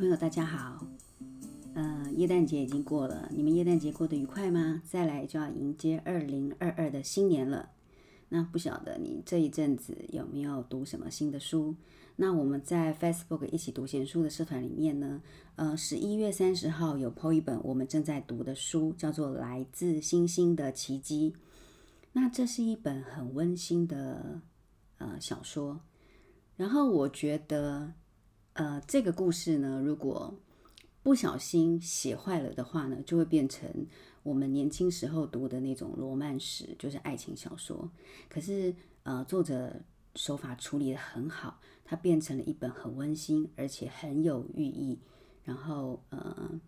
朋友，大家好。呃，耶诞节已经过了，你们耶诞节过得愉快吗？再来就要迎接二零二二的新年了。那不晓得你这一阵子有没有读什么新的书？那我们在 Facebook 一起读闲书的社团里面呢，呃，十一月三十号有 po 一本我们正在读的书，叫做《来自星星的奇迹》。那这是一本很温馨的呃小说。然后我觉得，呃，这个故事呢，如果不小心写坏了的话呢，就会变成我们年轻时候读的那种罗曼史，就是爱情小说。可是，呃，作者手法处理的很好，它变成了一本很温馨而且很有寓意。然后，呃，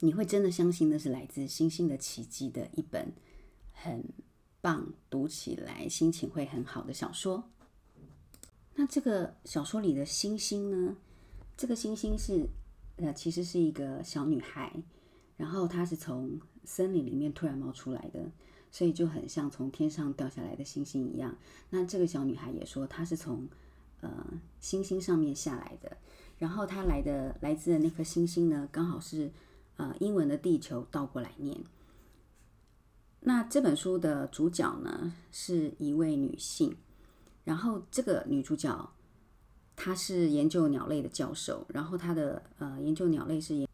你会真的相信那是来自星星的奇迹的一本很棒，读起来心情会很好的小说。那这个小说里的星星呢？这个星星是，呃，其实是一个小女孩，然后她是从森林里面突然冒出来的，所以就很像从天上掉下来的星星一样。那这个小女孩也说她是从呃星星上面下来的，然后她来的来自的那颗星星呢，刚好是呃英文的地球倒过来念。那这本书的主角呢，是一位女性。然后这个女主角，她是研究鸟类的教授。然后她的呃研究鸟类是研，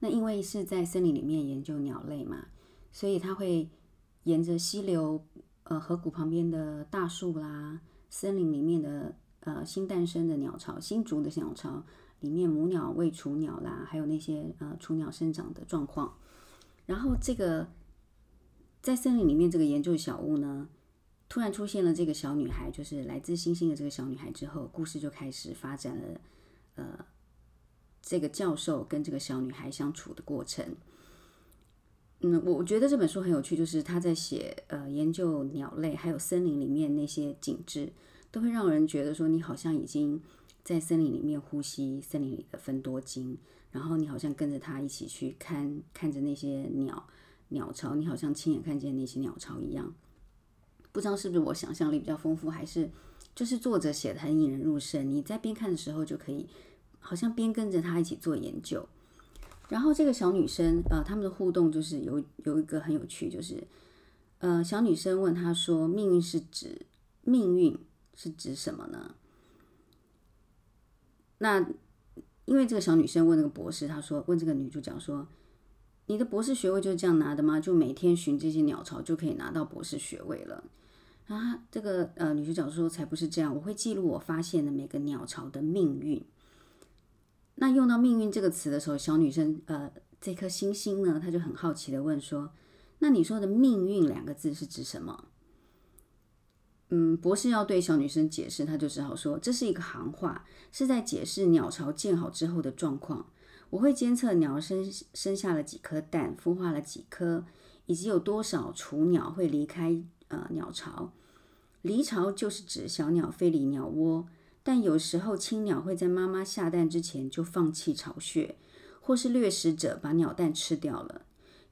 那因为是在森林里面研究鸟类嘛，所以她会沿着溪流、呃河谷旁边的大树啦，森林里面的呃新诞生的鸟巢、新竹的鸟巢里面母鸟喂雏鸟啦，还有那些呃雏鸟生长的状况。然后这个在森林里面这个研究小屋呢。突然出现了这个小女孩，就是来自星星的这个小女孩之后，故事就开始发展了。呃，这个教授跟这个小女孩相处的过程。嗯，我我觉得这本书很有趣，就是他在写呃研究鸟类，还有森林里面那些景致，都会让人觉得说你好像已经在森林里面呼吸森林里的芬多精，然后你好像跟着他一起去看看着那些鸟鸟巢，你好像亲眼看见那些鸟巢一样。不知道是不是我想象力比较丰富，还是就是作者写的很引人入胜。你在边看的时候就可以，好像边跟着他一起做研究。然后这个小女生，呃，他们的互动就是有有一个很有趣，就是呃，小女生问他说：“命运是指命运是指什么呢？”那因为这个小女生问那个博士，他说问这个女主角说。你的博士学位就是这样拿的吗？就每天寻这些鸟巢就可以拿到博士学位了？啊，这个呃女主角说才不是这样，我会记录我发现的每个鸟巢的命运。那用到“命运”这个词的时候，小女生呃这颗星星呢，她就很好奇的问说：“那你说的‘命运’两个字是指什么？”嗯，博士要对小女生解释，他就只好说这是一个行话，是在解释鸟巢建好之后的状况。我会监测鸟生生下了几颗蛋，孵化了几颗，以及有多少雏鸟会离开呃鸟巢。离巢就是指小鸟飞离鸟窝，但有时候青鸟会在妈妈下蛋之前就放弃巢穴，或是掠食者把鸟蛋吃掉了。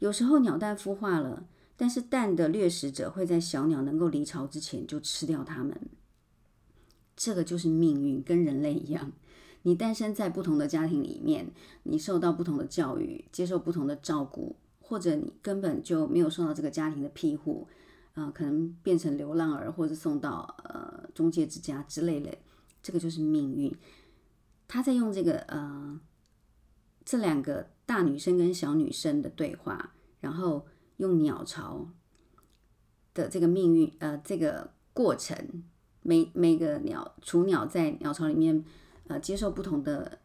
有时候鸟蛋孵化了，但是蛋的掠食者会在小鸟能够离巢之前就吃掉它们。这个就是命运，跟人类一样。你诞生在不同的家庭里面，你受到不同的教育，接受不同的照顾，或者你根本就没有受到这个家庭的庇护，啊，可能变成流浪儿，或者送到呃中介之家之类的，这个就是命运。他在用这个呃这两个大女生跟小女生的对话，然后用鸟巢的这个命运呃这个过程，每每个鸟雏鸟在鸟巢里面。呃，接受不同的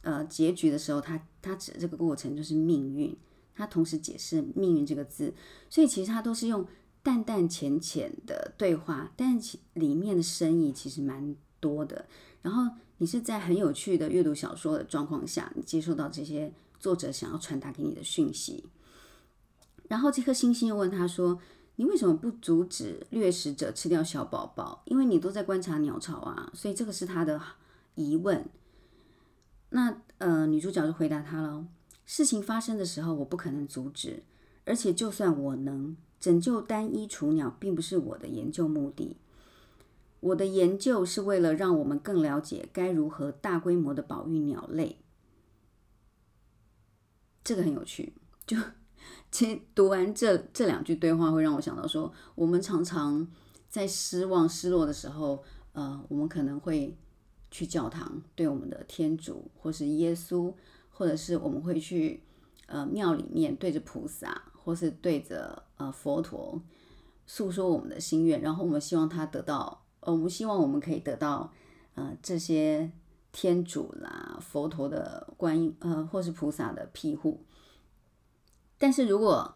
呃结局的时候，他他指的这个过程就是命运，他同时解释命运这个字，所以其实他都是用淡淡浅浅的对话，但其里面的深意其实蛮多的。然后你是在很有趣的阅读小说的状况下，你接受到这些作者想要传达给你的讯息。然后这颗星星又问他说：“你为什么不阻止掠食者吃掉小宝宝？因为你都在观察鸟巢啊，所以这个是他的。”疑问，那呃，女主角就回答他了：事情发生的时候，我不可能阻止，而且就算我能拯救单一雏鸟，并不是我的研究目的。我的研究是为了让我们更了解该如何大规模的保育鸟类。这个很有趣，就 其实读完这这两句对话，会让我想到说，我们常常在失望、失落的时候，呃，我们可能会去教堂，对我们的天主或是耶稣，或者是我们会去呃庙里面对着菩萨，或是对着呃佛陀诉说我们的心愿，然后我们希望他得到，呃，我们希望我们可以得到呃这些。天主啦，佛陀的观音，呃，或是菩萨的庇护。但是如果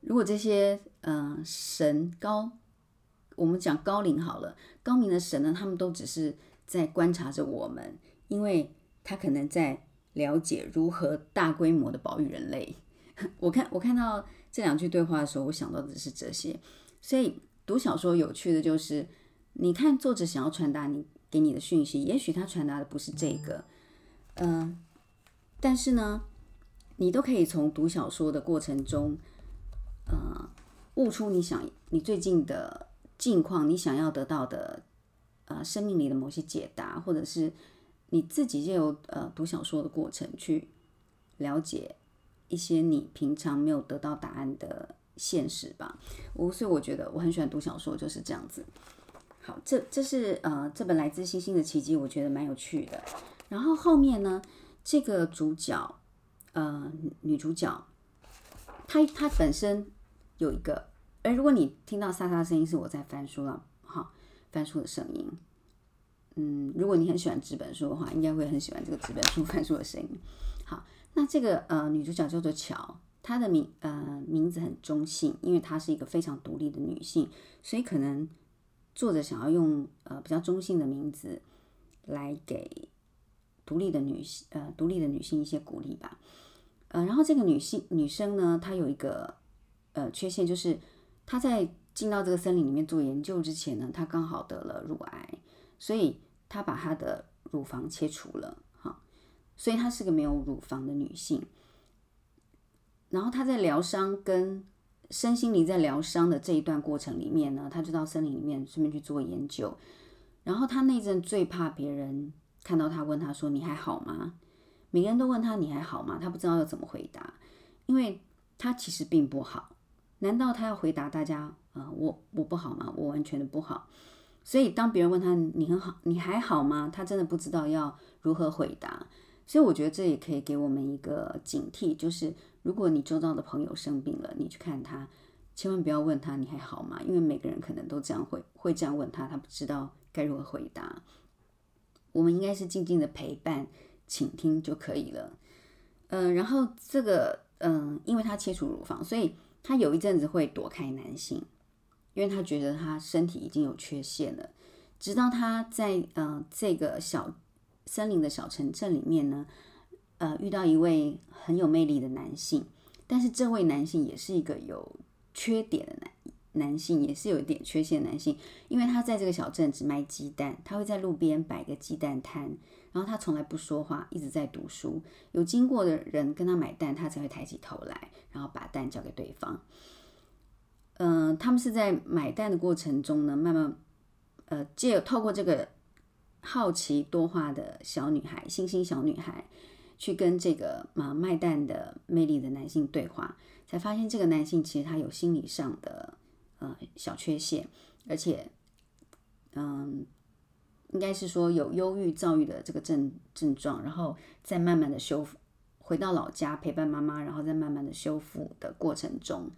如果这些呃神高，我们讲高龄好了，高明的神呢，他们都只是在观察着我们，因为他可能在了解如何大规模的保育人类。我看我看到这两句对话的时候，我想到的是这些。所以读小说有趣的就是，你看作者想要传达你。给你的讯息，也许他传达的不是这个，嗯，但是呢，你都可以从读小说的过程中，呃，悟出你想你最近的近况，你想要得到的，呃，生命里的某些解答，或者是你自己就有呃读小说的过程去了解一些你平常没有得到答案的现实吧。我所以我觉得我很喜欢读小说，就是这样子。好，这这是呃这本来自星星的奇迹，我觉得蛮有趣的。然后后面呢，这个主角呃女主角，她她本身有一个，哎，如果你听到沙沙的声音，是我在翻书了，哈，翻书的声音。嗯，如果你很喜欢纸本书的话，应该会很喜欢这个纸本书翻书的声音。好，那这个呃女主角叫做乔，她的名呃名字很中性，因为她是一个非常独立的女性，所以可能。作者想要用呃比较中性的名字来给独立的女性呃独立的女性一些鼓励吧，呃，然后这个女性女生呢，她有一个呃缺陷，就是她在进到这个森林里面做研究之前呢，她刚好得了乳癌，所以她把她的乳房切除了，所以她是个没有乳房的女性，然后她在疗伤跟。身心灵在疗伤的这一段过程里面呢，她就到森林里面顺便去做研究。然后她那阵最怕别人看到她问她说：“你还好吗？”每个人都问她：“你还好吗？”她不知道要怎么回答，因为她其实并不好。难道她要回答大家：“呃，我我不好吗？我完全的不好。”所以当别人问他：“你很好，你还好吗？”他真的不知道要如何回答。所以我觉得这也可以给我们一个警惕，就是。如果你周遭的朋友生病了，你去看他，千万不要问他你还好吗？因为每个人可能都这样会会这样问他，他不知道该如何回答。我们应该是静静的陪伴、倾听就可以了。嗯，然后这个嗯，因为他切除乳房，所以他有一阵子会躲开男性，因为他觉得他身体已经有缺陷了。直到他在嗯这个小森林的小城镇里面呢。呃，遇到一位很有魅力的男性，但是这位男性也是一个有缺点的男男性，也是有一点缺陷的男性，因为他在这个小镇只卖鸡蛋，他会在路边摆个鸡蛋摊，然后他从来不说话，一直在读书，有经过的人跟他买蛋，他才会抬起头来，然后把蛋交给对方。嗯，他们是在买蛋的过程中呢，慢慢呃，借透过这个好奇多话的小女孩，星星小女孩。去跟这个啊卖蛋的魅力的男性对话，才发现这个男性其实他有心理上的呃小缺陷，而且嗯，应该是说有忧郁、躁郁的这个症症状，然后再慢慢的修复，回到老家陪伴妈妈，然后再慢慢的修复的过程中，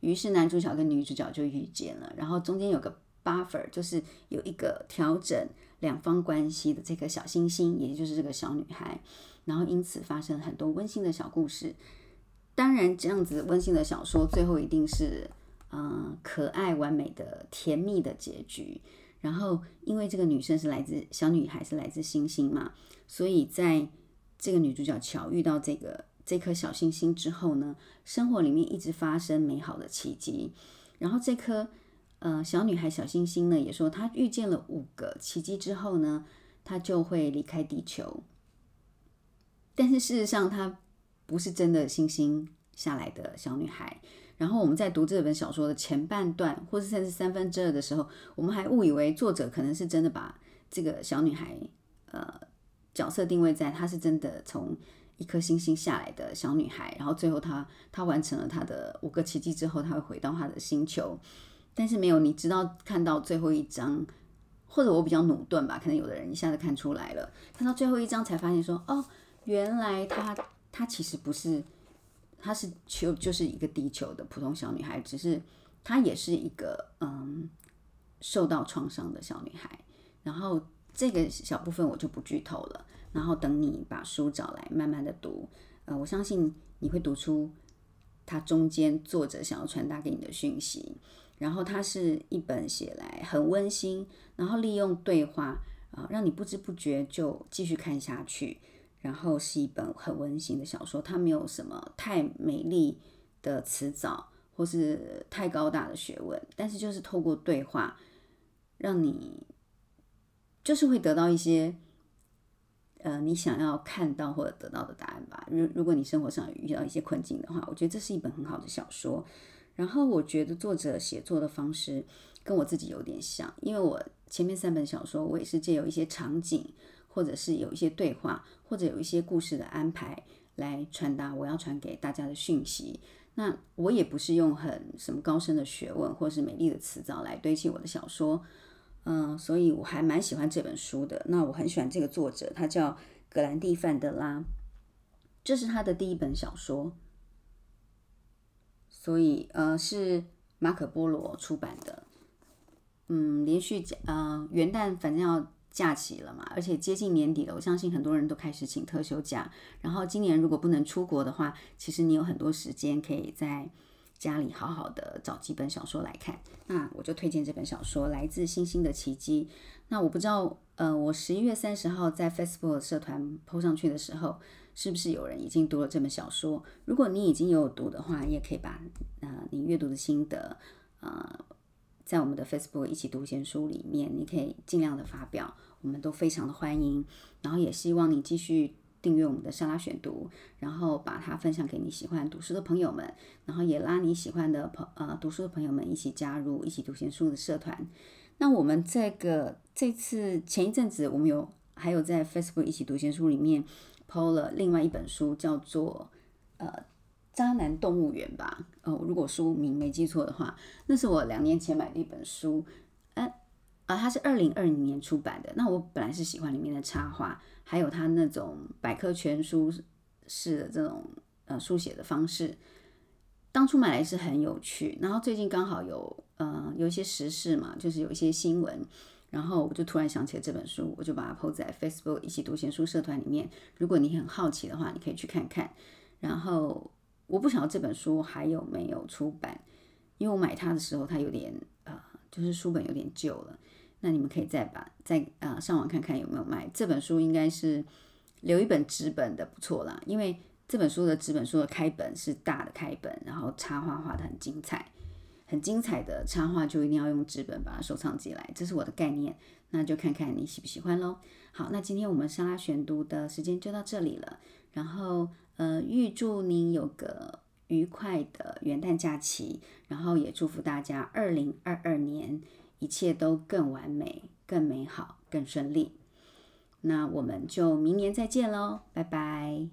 于是男主角跟女主角就遇见了，然后中间有个 buffer，就是有一个调整两方关系的这颗小星星，也就是这个小女孩。然后因此发生很多温馨的小故事。当然，这样子温馨的小说最后一定是，嗯，可爱完美的甜蜜的结局。然后，因为这个女生是来自小女孩是来自星星嘛，所以在这个女主角巧遇到这个这颗小星星之后呢，生活里面一直发生美好的奇迹。然后这颗呃小女孩小星星呢，也说她遇见了五个奇迹之后呢，她就会离开地球。但是事实上，她不是真的星星下来的小女孩，然后我们在读这本小说的前半段，或是甚至三分之二的时候，我们还误以为作者可能是真的把这个小女孩呃角色定位在她是真的从一颗星星下来的小女孩，然后最后她她完成了她的五个奇迹之后，她会回到她的星球。但是没有，你知道看到最后一章，或者我比较努钝吧，可能有的人一下子看出来了，看到最后一章才发现说，哦，原来她她其实不是。她是球就是一个地球的普通小女孩，只是她也是一个嗯受到创伤的小女孩。然后这个小部分我就不剧透了，然后等你把书找来慢慢的读，呃，我相信你会读出它中间作者想要传达给你的讯息。然后它是一本写来很温馨，然后利用对话啊，让你不知不觉就继续看下去。然后是一本很温馨的小说，它没有什么太美丽的词藻，或是太高大的学问，但是就是透过对话，让你就是会得到一些，呃，你想要看到或者得到的答案吧。如如果你生活上遇到一些困境的话，我觉得这是一本很好的小说。然后我觉得作者写作的方式跟我自己有点像，因为我前面三本小说我也是借由一些场景。或者是有一些对话，或者有一些故事的安排来传达我要传给大家的讯息。那我也不是用很什么高深的学问或是美丽的词藻来堆砌我的小说，嗯，所以我还蛮喜欢这本书的。那我很喜欢这个作者，他叫格兰蒂·范德拉，这是他的第一本小说，所以呃是马可波罗出版的。嗯，连续假，呃，元旦反正要。假期了嘛，而且接近年底了，我相信很多人都开始请特休假。然后今年如果不能出国的话，其实你有很多时间可以在家里好好的找几本小说来看。那我就推荐这本小说《来自星星的奇迹》。那我不知道，呃，我十一月三十号在 Facebook 社团 PO 上去的时候，是不是有人已经读了这本小说？如果你已经有读的话，也可以把呃你阅读的心得，呃。在我们的 Facebook 一起读闲书里面，你可以尽量的发表，我们都非常的欢迎。然后也希望你继续订阅我们的莎拉选读，然后把它分享给你喜欢读书的朋友们，然后也拉你喜欢的朋呃读书的朋友们一起加入一起读闲书的社团。那我们这个这次前一阵子，我们有还有在 Facebook 一起读闲书里面抛了另外一本书，叫做呃。渣男动物园吧，哦，如果书名没记错的话，那是我两年前买的一本书，呃，啊，它是二零二零年出版的。那我本来是喜欢里面的插画，还有它那种百科全书式的这种呃书写的方式。当初买来是很有趣，然后最近刚好有呃有一些时事嘛，就是有一些新闻，然后我就突然想起了这本书，我就把它 po 在 Facebook 一起读闲书社团里面。如果你很好奇的话，你可以去看看，然后。我不晓得这本书还有没有出版，因为我买它的时候它有点呃，就是书本有点旧了。那你们可以再把再呃上网看看有没有卖这本书，应该是留一本纸本的不错啦。因为这本书的纸本书的开本是大的开本，然后插画画的很精彩，很精彩的插画就一定要用纸本把它收藏起来，这是我的概念。那就看看你喜不喜欢喽。好，那今天我们莎拉选读的时间就到这里了，然后。呃，预祝您有个愉快的元旦假期，然后也祝福大家二零二二年一切都更完美、更美好、更顺利。那我们就明年再见喽，拜拜。